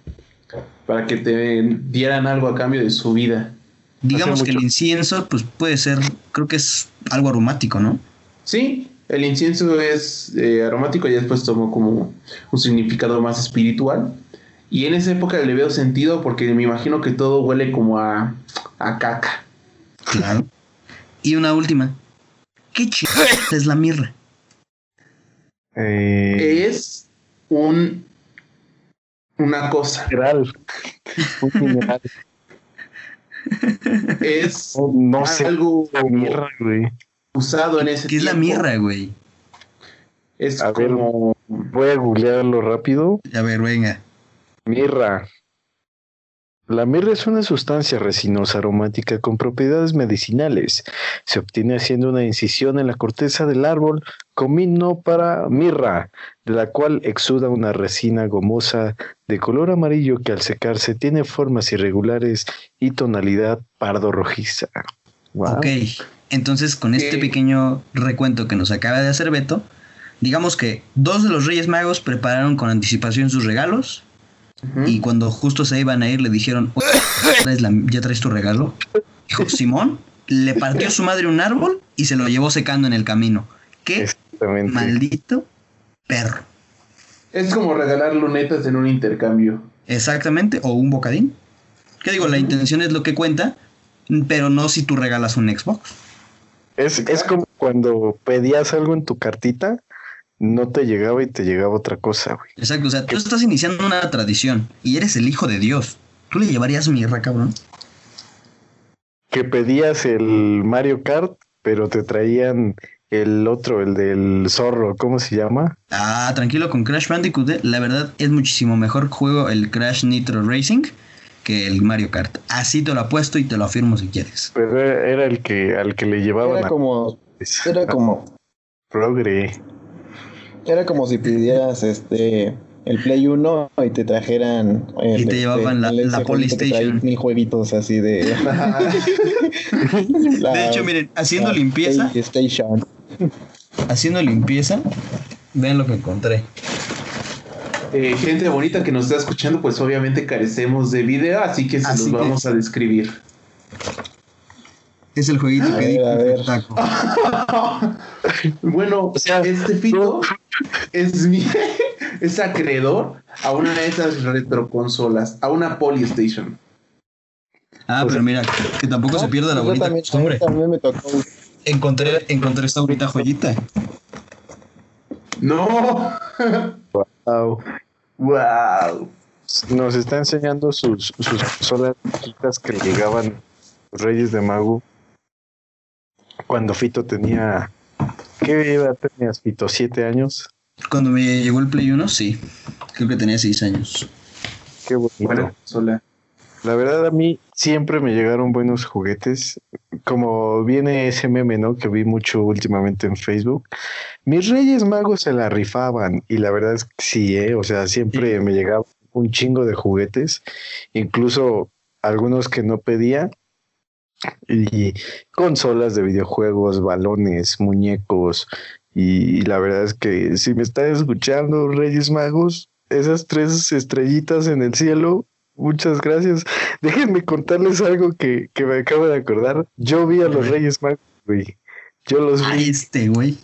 para que te dieran algo a cambio de su vida. Digamos que el incienso, pues puede ser, creo que es algo aromático, ¿no? Sí, el incienso es eh, aromático y después tomó como un significado más espiritual. Y en esa época le veo sentido porque me imagino que todo huele como a, a caca. Claro. y una última. ¿Qué ch <laughs> es la mirra? Eh, Es un una cosa. mineral. Un mineral. <laughs> Es No, no sé. algo La mierda, güey. Usado en ese ¿Qué es la mirra, güey? Es A ver. como Voy a googlearlo rápido. A ver, venga. Mirra. La mirra es una sustancia resinosa aromática con propiedades medicinales. Se obtiene haciendo una incisión en la corteza del árbol comino para mirra, de la cual exuda una resina gomosa de color amarillo que al secarse tiene formas irregulares y tonalidad pardo rojiza. Wow. Ok. Entonces, con este pequeño recuento que nos acaba de hacer Beto, digamos que dos de los Reyes Magos prepararon con anticipación sus regalos y cuando justo se iban a ir le dijeron, "Oye, ¿traes la- ¿ya traes tu regalo? Dijo, Simón, le partió su madre un árbol y se lo llevó secando en el camino. ¿Qué maldito perro? es como regalar lunetas en un intercambio. Exactamente, o un bocadín. ¿Qué digo? La intención es lo que cuenta, pero no si tú regalas un Xbox. Es, es como cuando pedías algo en tu cartita, no te llegaba y te llegaba otra cosa, güey. Exacto, o sea, tú estás iniciando una tradición y eres el hijo de Dios. ¿Tú le llevarías mirra, cabrón? que pedías el Mario Kart, pero te traían el otro, el del zorro, ¿cómo se llama? Ah, tranquilo con Crash Bandicoot. eh. La verdad es muchísimo mejor juego el Crash Nitro Racing que el Mario Kart. Así te lo apuesto y te lo afirmo si quieres. Pero era, el que al que le llevaban Era a como, era como, Progre. Era como si pidieras este el Play 1 y te trajeran. Y te este, llevaban la- la Polystation. Mil jueguitos así de. <laughs> De hecho, miren, haciendo limpieza, haciendo limpieza, vean lo que encontré. Eh, gente bonita que nos está escuchando, pues obviamente carecemos de video, así que se Así los que- vamos a describir. Es el jueguito A que ver, dijo a ver. Taco. <laughs> bueno, O sea, este fito es mi, <laughs> es acreedor a una de esas retroconsolas, a una Polystation. Ah, pero mira, que tampoco se pierda la Yo bonita también, costumbre. también me tocó. Encontré, encontré esta bonita joyita. No, Wow. <laughs> wow. Nos está enseñando sus, sus consolas chiquitas que le llegaban los Reyes de Mago cuando Fito tenía. ¿Qué edad tenías, Fito? ¿Siete años? Cuando me llegó el Play 1, sí. Creo que tenía 6 años. Qué bonito. Buena consola. La verdad, a mí siempre me llegaron buenos juguetes. Como viene ese meme, ¿no? Que vi mucho últimamente en Facebook. Mis Reyes Magos se la rifaban. Y la verdad es que sí, ¿eh? O sea, siempre me llegaba un chingo de juguetes. Incluso algunos que no pedía. Y consolas de videojuegos, balones, muñecos. Y la verdad es que si me están escuchando, Reyes Magos, esas tres estrellitas en el cielo, muchas gracias. <laughs> Déjenme contarles algo que, que me acabo de acordar. Yo vi a los Reyes Magos, güey. Yo los Ay, vi. este, güey.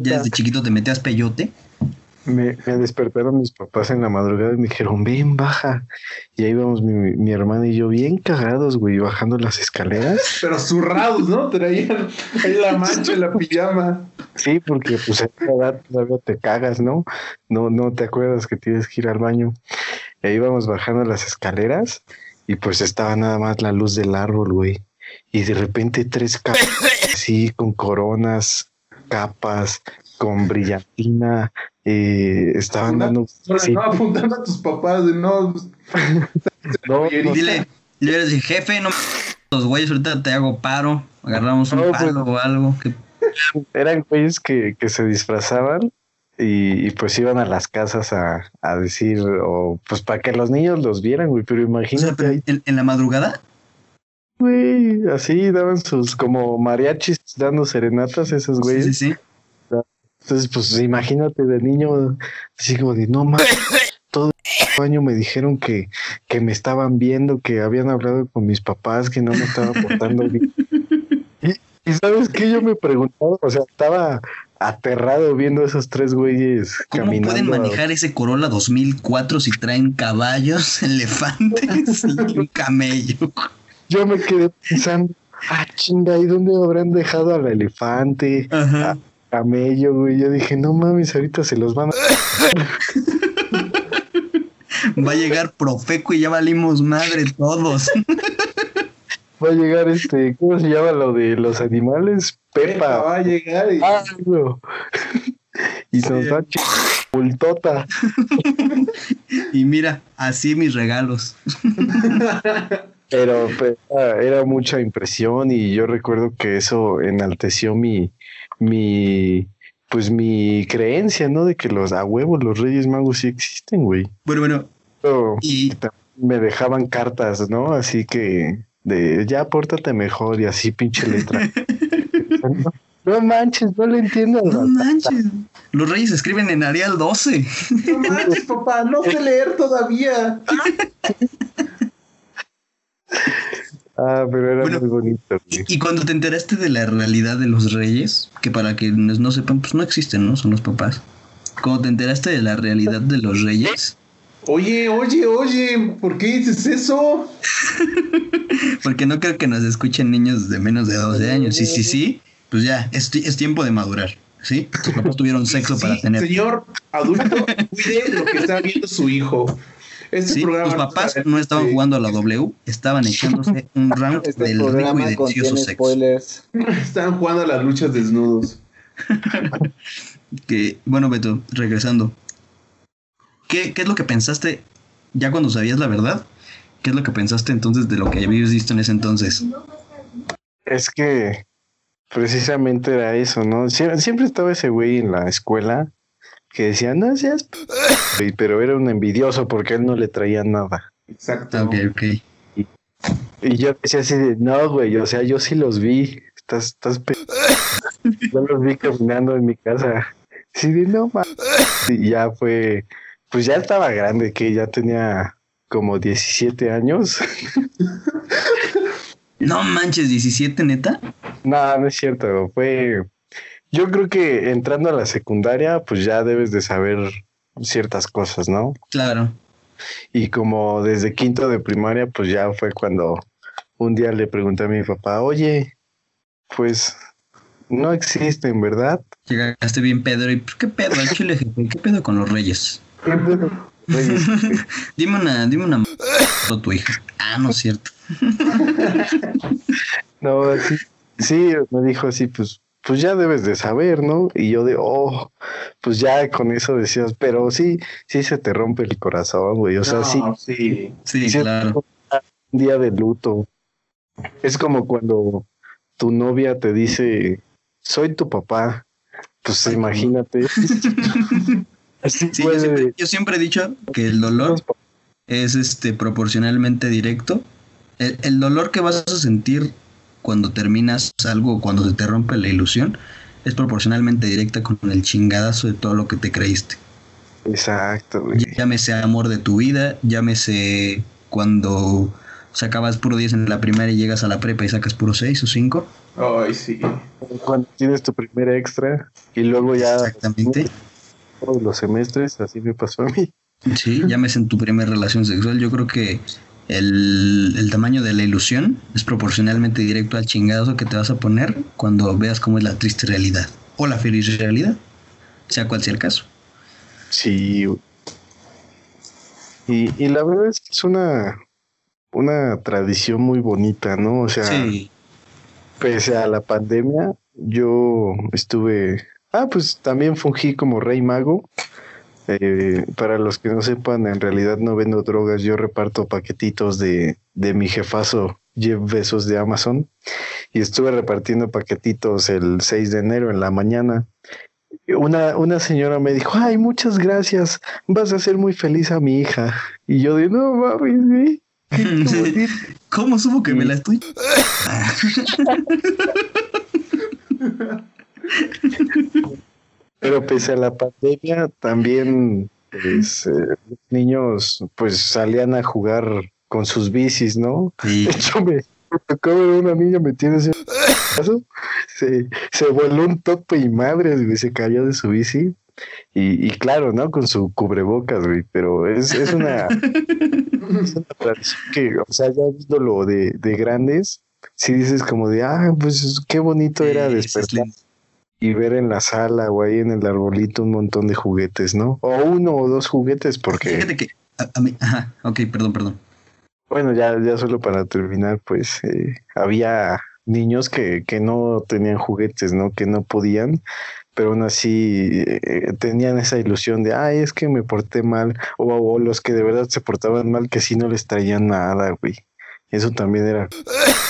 Ya desde chiquito te metías peyote. Me, me despertaron mis papás en la madrugada y me dijeron, ven, baja. Y ahí vamos mi, mi hermana y yo bien cagados, güey, bajando las escaleras. <laughs> Pero zurrados, ¿no? Traían ahí la mancha en la pijama. Sí, porque pues a esa edad todavía te cagas, ¿no? No, no te acuerdas que tienes que ir al baño. Y ahí íbamos bajando las escaleras y pues estaba nada más la luz del árbol, güey. Y de repente tres capas <laughs> así con coronas, capas, con brillantina, eh, estaban dando... sí, No, apuntando a tus papás de no. <laughs> no, Oye, no, Dile, le hubieras dicho, jefe, no me los güeyes, ahorita te hago paro. Agarramos un No, pues- palo o algo. que- <laughs> eran güeyes que, que se disfrazaban y, y, pues iban a las casas a, a decir, o pues para que los niños los vieran, güey, pero O sea, imagínate pero en, en la madrugada. güey, así daban sus como mariachis dando serenatas esos güeyes. sí, sí. Entonces, pues imagínate de niño, así como de, no más, todo el año me dijeron que, que me estaban viendo, que habían hablado con mis papás, que no me estaba portando bien. <laughs> Y, y sabes qué, yo me preguntaba, o sea, estaba aterrado viendo a esos tres güeyes ¿Cómo caminando. pueden manejar ese Corolla 2004 si traen caballos, <laughs> elefantes y <laughs> un camello? Yo me quedé pensando, ah, chinga, ¿y dónde habrán dejado al elefante, Ajá. camello, güey? Yo dije, no mames, ahorita se los van a... <laughs> Va a llegar Profeco y ya valimos madre todos. Va a llegar este, ¿cómo se llama lo de los animales? Pepa Pepa. va a llegar y. Ah, no. Y nos va a ch- pultota. <laughs> Y mira, así mis regalos. <laughs> Pero pues, ah, era mucha impresión y yo recuerdo que eso enalteció mi, mi, pues mi creencia, ¿no? De que los a huevos, los Reyes Magos sí existen, güey. Bueno, bueno, Pero y me dejaban cartas, ¿no? Así que de ya pórtate mejor y así pinche letra. no, <laughs> no manches, no le entiendo. no manches. Los reyes escriben en Arial 12. No manches, papá, no sé leer todavía. Ah, pero era Bueno, muy bonito. güey. Y cuando te enteraste de la realidad de los reyes, que para quienes no sepan, pues no existen, ¿no? Son los papás. Cuando te enteraste de la realidad de los reyes, Oye, oye, oye, ¿por qué dices eso? <laughs> porque no creo que nos escuchen niños de menos de 12 años. Sí, sí, sí, pues ya, es, es tiempo de madurar, ¿sí? Tus papás tuvieron sexo para Sí, tener. señor adulto, cuide lo que está viendo su hijo. Este Sí, programa tus papás no estaban sí, jugando a la W, estaban echándose un <laughs> round Este del rico y delicioso sexo. spoilers. <laughs> Estaban jugando a las luchas desnudos. Que, bueno, Beto, regresando. ¿Qué, ¿Qué es lo que pensaste ya cuando sabías la verdad? ¿Qué es lo que pensaste entonces de lo que habías visto en ese entonces? Es que precisamente era eso, ¿no? Sie- Siempre, estaba ese güey en la escuela que decía, no seas... p-". Pero era un envidioso porque él no le traía nada. Exacto. Ok, ok. Y yo decía así de, no, güey, o sea, yo sí los vi. Estás, estás pe... <laughs> Yo los vi caminando en mi casa. Sí, de no ma-". Y ya fue, pues ya estaba grande, que ya tenía como 17 años. <laughs> No manches, 17 neta. No, no es cierto, fue... Yo creo que entrando a la secundaria, pues ya debes de saber ciertas cosas, ¿no? Claro. Y como desde quinto de primaria, pues ya fue cuando un día le pregunté a mi papá, oye, pues no existen, ¿verdad? Llegaste bien Pedro y pues, ¿qué pedo al chile? ¿Qué pedo con los reyes? Reyes, <laughs> Dime una, dime una tu hija. Ah, no es cierto. <laughs> No, sí, sí, me dijo así, pues, pues ya debes de saber, ¿no? Y yo de, oh, pues ya con eso decías, pero sí, sí se te rompe el corazón, güey. O sea, No, sí, sí. Sí, sí, claro. un día de luto. Es como cuando tu novia te dice, soy tu papá. Pues imagínate. <laughs> Sí, yo siempre, yo siempre he dicho que el dolor es este proporcionalmente directo. El, el dolor que vas a sentir cuando terminas algo, cuando se te rompe la ilusión, es proporcionalmente directa con el chingadazo de todo lo que te creíste. Exacto, güey. Llámese amor de tu vida, llámese cuando sacabas puro 10 en la primaria y llegas a la prepa y sacas puro 6 o 5. Ay, sí. Cuando tienes tu primer extra y luego ya Exactamente. Todos los semestres, así me pasó a mí. Sí, llámese en tu primera relación sexual. Yo creo que el, el tamaño de la ilusión es proporcionalmente directo al chingadazo que te vas a poner cuando veas cómo es la triste realidad o la feliz realidad, sea cual sea el caso. Sí. Y, y la verdad es que es una, una tradición muy bonita, ¿no? O sea, Sí, pese a la pandemia, yo estuve. Ah, pues también fungí como rey mago. Eh, para los que no sepan, en realidad no vendo drogas, yo reparto paquetitos de, de mi jefazo Jeff Bezos de Amazon. Y estuve repartiendo paquetitos el 6 de enero en la mañana. Una, una señora me dijo, ay, muchas gracias, vas a hacer muy feliz a mi hija. Y yo de, no qué- <laughs> qué bonito". ¿Cómo supo que me la estoy? <laughs> Pero pese a la pandemia, también pues, eh, los niños pues salían a jugar con sus bicis, ¿no? Sí. <laughs> De hecho, me, tocó ver una niña metiéndose en caso, se, se voló un tope y madres, güey, se cayó de su bici. Y, y claro, ¿no? Con su cubrebocas, güey, pero es, es una, <laughs> es una que, o sea, ya viéndolo de, de grandes, si dices como de, ah, pues qué bonito era Sí, despertar. Y ver en la sala o ahí en el arbolito un montón de juguetes, ¿no? O uno o dos juguetes, porque, Fíjate que a, a mí, ajá, ok, perdón, perdón. bueno, ya, ya solo para terminar, pues eh, había niños que, que no tenían juguetes, ¿no? Que no podían, pero aún así eh, tenían esa ilusión de, ay, es que me porté mal, o, o los que de verdad se portaban mal, que sí no les traían nada, güey. Eso también era,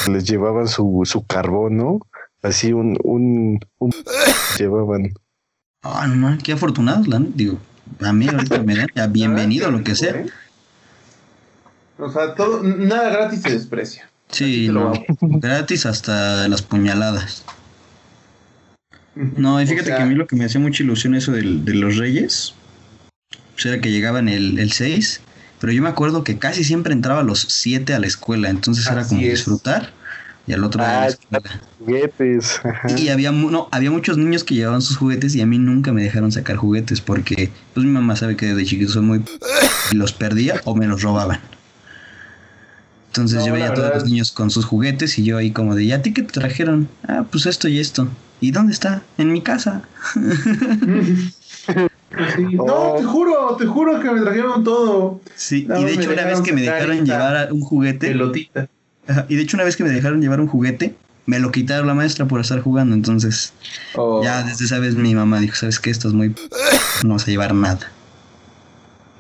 les llevaban su, su carbón, ¿no? Así un, un, un <coughs> llevaban. Ah, no, qué afortunados, la. Digo, a mí ahorita me dan ya <laughs> bienvenido a lo que sea. O sea, todo, nada gratis se desprecia. Sí, no, <laughs> gratis hasta las puñaladas. No, y O fíjate sea, que a mí lo que me hacía mucha ilusión eso del- de los reyes, pues era que llegaban el, el 6, pero yo me acuerdo que casi siempre entraba a los 7 a la escuela, entonces era como es. disfrutar y al otro día a la Ah, escuela. Juguetes. <laughs> ajá. Y había, no, había muchos niños que llevaban sus juguetes y a mí nunca me dejaron sacar juguetes porque pues mi mamá sabe que desde chiquito soy muy... y los perdía o me los robaban. Entonces No, yo veía a todos los niños con sus juguetes y yo ahí como de, ¿y a ti qué te trajeron? Ah, pues esto y esto. ¿Y dónde está? En mi casa. <laughs> Sí, No, te juro, te juro que me trajeron todo. Sí, No, y de hecho una vez que me dejaron llevar un juguete, Pelotita. Ajá, y de hecho una vez que me dejaron llevar un juguete, me lo quitaron la maestra por estar jugando, entonces Oh. ya desde esa vez mi mamá dijo, ¿sabes qué? Esto es muy... No vas a llevar nada.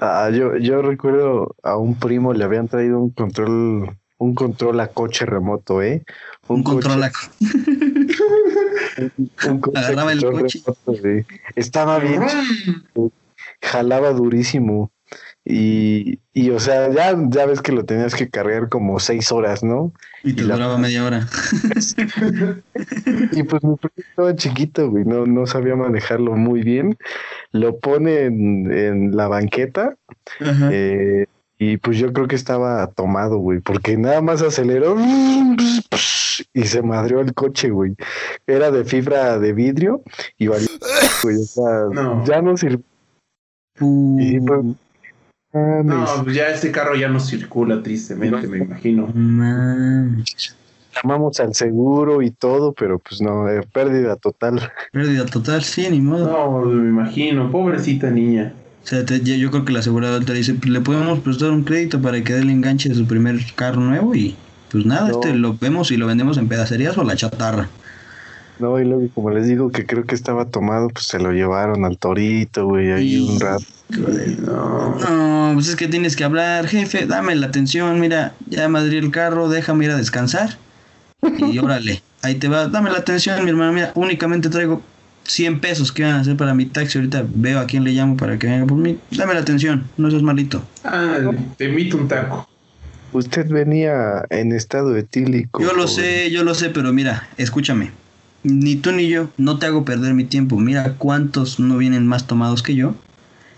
Ah, yo, yo recuerdo a un primo le habían traído un control, un control a coche remoto, ¿eh? Un coche- control a... <laughs> Un coche Agarraba el coche. remoto. Estaba bien, jalaba durísimo. Y, y, o sea, ya, ya ves que lo tenías que cargar como seis horas, ¿no? Y te Y la- duraba media hora. <laughs> Y pues mi primo estaba chiquito, güey, no, no sabía manejarlo muy bien. Lo pone en, en la banqueta Ajá. eh, y pues yo creo que estaba tomado, güey, porque nada más aceleró <laughs> y se madreó el coche, güey. Era de fibra de vidrio y valió, güey, o sea, No. ya no sirvió. Y pues. No, pues ya este carro ya no circula tristemente, me imagino. man. llamamos al seguro y todo, pero pues no, eh, pérdida total. Pérdida total, sí, ni modo. No, me imagino, pobrecita niña. O sea, te- yo yo creo que la aseguradora te dice, le podemos prestar un crédito para que dé el enganche de su primer carro nuevo y pues nada, No. este lo vemos y lo vendemos en pedacerías o la chatarra. No, y luego como les digo que creo que estaba tomado, pues se lo llevaron al torito, güey, ahí un rato. No. No, pues es que tienes que hablar, jefe, dame la atención, mira, ya madrí el carro, déjame ir a descansar. Y <laughs> órale, ahí te va, dame la atención, mi hermano, mira, únicamente traigo 100 pesos que van a hacer para mi taxi, ahorita veo a quién le llamo para que venga por mí, dame la atención, no seas malito. Ah, te invito un taco. Usted venía en estado etílico. Yo lo sé, yo lo sé, pero mira, escúchame. Ni tú ni yo, no te hago perder mi tiempo. Mira cuántos no vienen más tomados que yo.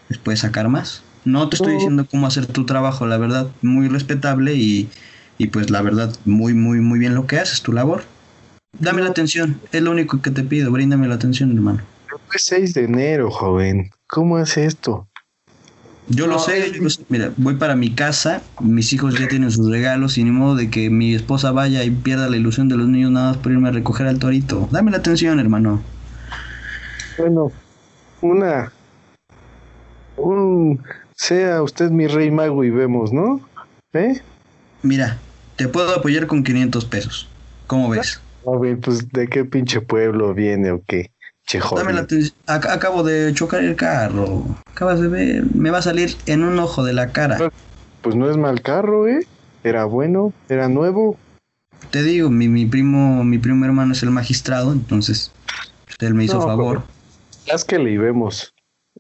Les puedes sacar más. No te estoy No. diciendo cómo hacer tu trabajo, la verdad, muy respetable y, y pues la verdad, muy, muy, muy bien lo que haces, tu labor. Dame la atención, es lo único que te pido, bríndame la atención, hermano. Fue 6 de enero, joven. ¿Cómo hace esto? Yo lo sé, yo lo sé. Mira, voy para mi casa, mis hijos ya tienen sus regalos y ni modo de que mi esposa vaya y pierda la ilusión de los niños nada más por irme a recoger al torito. Dame la atención, hermano. Bueno, una. Un. Sea usted mi rey mago y vemos, ¿no? ¿Eh? Mira, te puedo apoyar con 500 pesos. ¿Cómo ves? A ver, pues, ¿de qué pinche pueblo viene o qué? Che, Dame la. Ac- acabo de chocar el carro. Acabas de ver. Me va a salir en un ojo de la cara. Pues no es mal carro, ¿eh? Era bueno, era nuevo. Te digo, mi, mi primo, mi primo hermano es el magistrado, entonces pues, él me hizo No, favor. Haz que le vemos.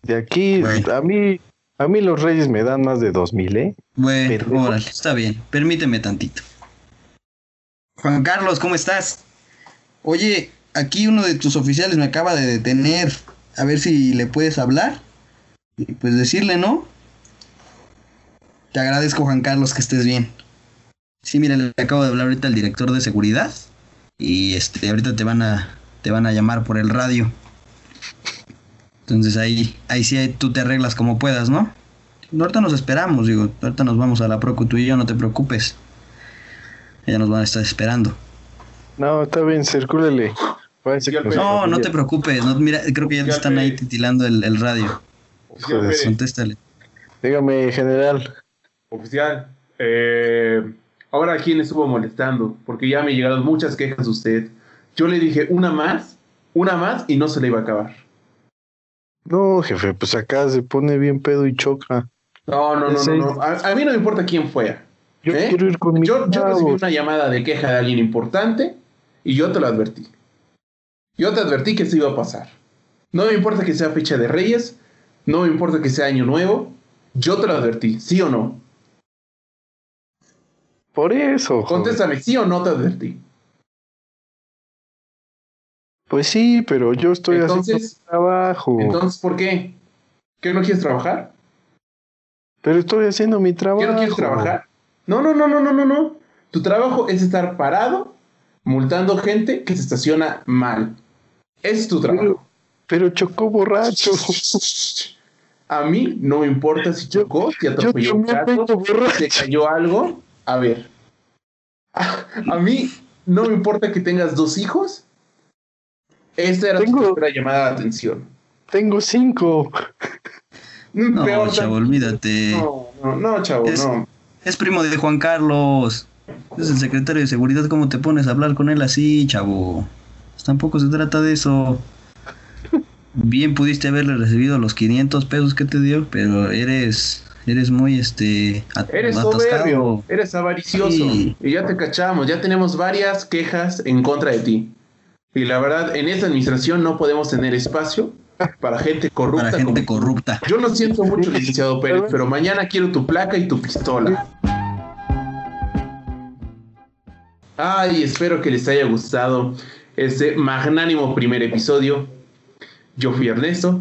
De aquí, Bueno. a mí, a mí los reyes me dan más de dos mil, ¿eh? Bueno, Pero- órale, está bien. Permíteme tantito. Juan Carlos, ¿cómo estás? Oye, aquí uno de tus oficiales me acaba de detener. A ver si le puedes hablar. Y pues decirle, ¿no? Te agradezco, Juan Carlos, que estés bien. Sí, mira, le acabo de hablar ahorita al director de seguridad. Y este, ahorita te van a, te van a llamar por el radio. Entonces ahí, ahí sí tú te arreglas como puedas, ¿no? Ahorita nos esperamos, digo, ahorita nos vamos a la Procu, tú y yo, no te preocupes. Ya nos van a estar esperando. No, está bien, circúlele. No, no te preocupes, no, mira, creo que ya te están ahí titilando el, el radio. Joder, Contéstale. Dígame, general. oficial. Eh, ahora, ¿quién estuvo molestando? Porque ya me llegaron muchas quejas de usted. Yo le dije una más, una más y no se le iba a acabar. No, jefe, pues acá se pone bien pedo y choca. No, no, no, no. no. A, a mí no me importa quién fue. Yo ¿Eh? quiero ir con mi Yo, recibí una llamada de queja de alguien importante y yo te lo advertí. Yo te advertí que eso iba a pasar. No me importa que sea fecha de Reyes, no me importa que sea Año Nuevo, yo te lo advertí, ¿sí o no? Por eso. Contéstame, ¿sí o no te advertí? Pues sí, pero yo estoy haciendo Entonces- mi trabajo. Entonces, ¿por qué? ¿Qué no quieres trabajar? pero estoy haciendo mi trabajo. ¿Qué no quieres trabajar? No, no, no, no, no, no, no. Tu trabajo es estar parado multando gente que se estaciona mal. Ese es tu trabajo. Pero chocó borracho. A mí no me importa si chocó, si Yo atropelló un gato, si cayó algo. A ver. A, <laughs> a mí no me importa que tengas dos hijos. Esta era Tengo- tu primera llamada de atención. Tengo cinco. No, Peor chavo, tan- olvídate. No, no, no, chavo, Es- no. Es primo de Juan Carlos. Es el secretario de seguridad. ¿Cómo te pones a hablar con él así, chavo? Tampoco se trata de eso. Bien pudiste haberle recibido los 500 pesos que te dio, pero eres eres muy este at- Eres atascado. soberbio, eres avaricioso. Sí. Y ya te cachamos, ya tenemos varias quejas en contra de ti. Y la verdad, en esta administración no podemos tener espacio para gente corrupta. Para gente corrupta. Yo lo siento mucho, licenciado Pérez, pero mañana quiero tu placa y tu pistola. Ay, espero que les haya gustado este magnánimo primer episodio. Yo fui Ernesto,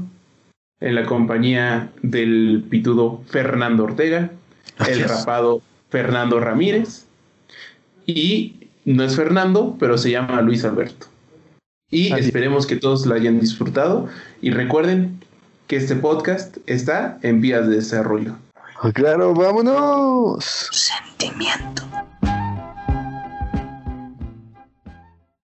en la compañía del pitudo Fernando Ortega, el rapado Fernando Ramírez, y no es Fernando, pero se llama Luis Alberto. Y esperemos que todos lo hayan disfrutado. Y recuerden que este podcast está en vías de desarrollo. Claro, vámonos. Sentimiento.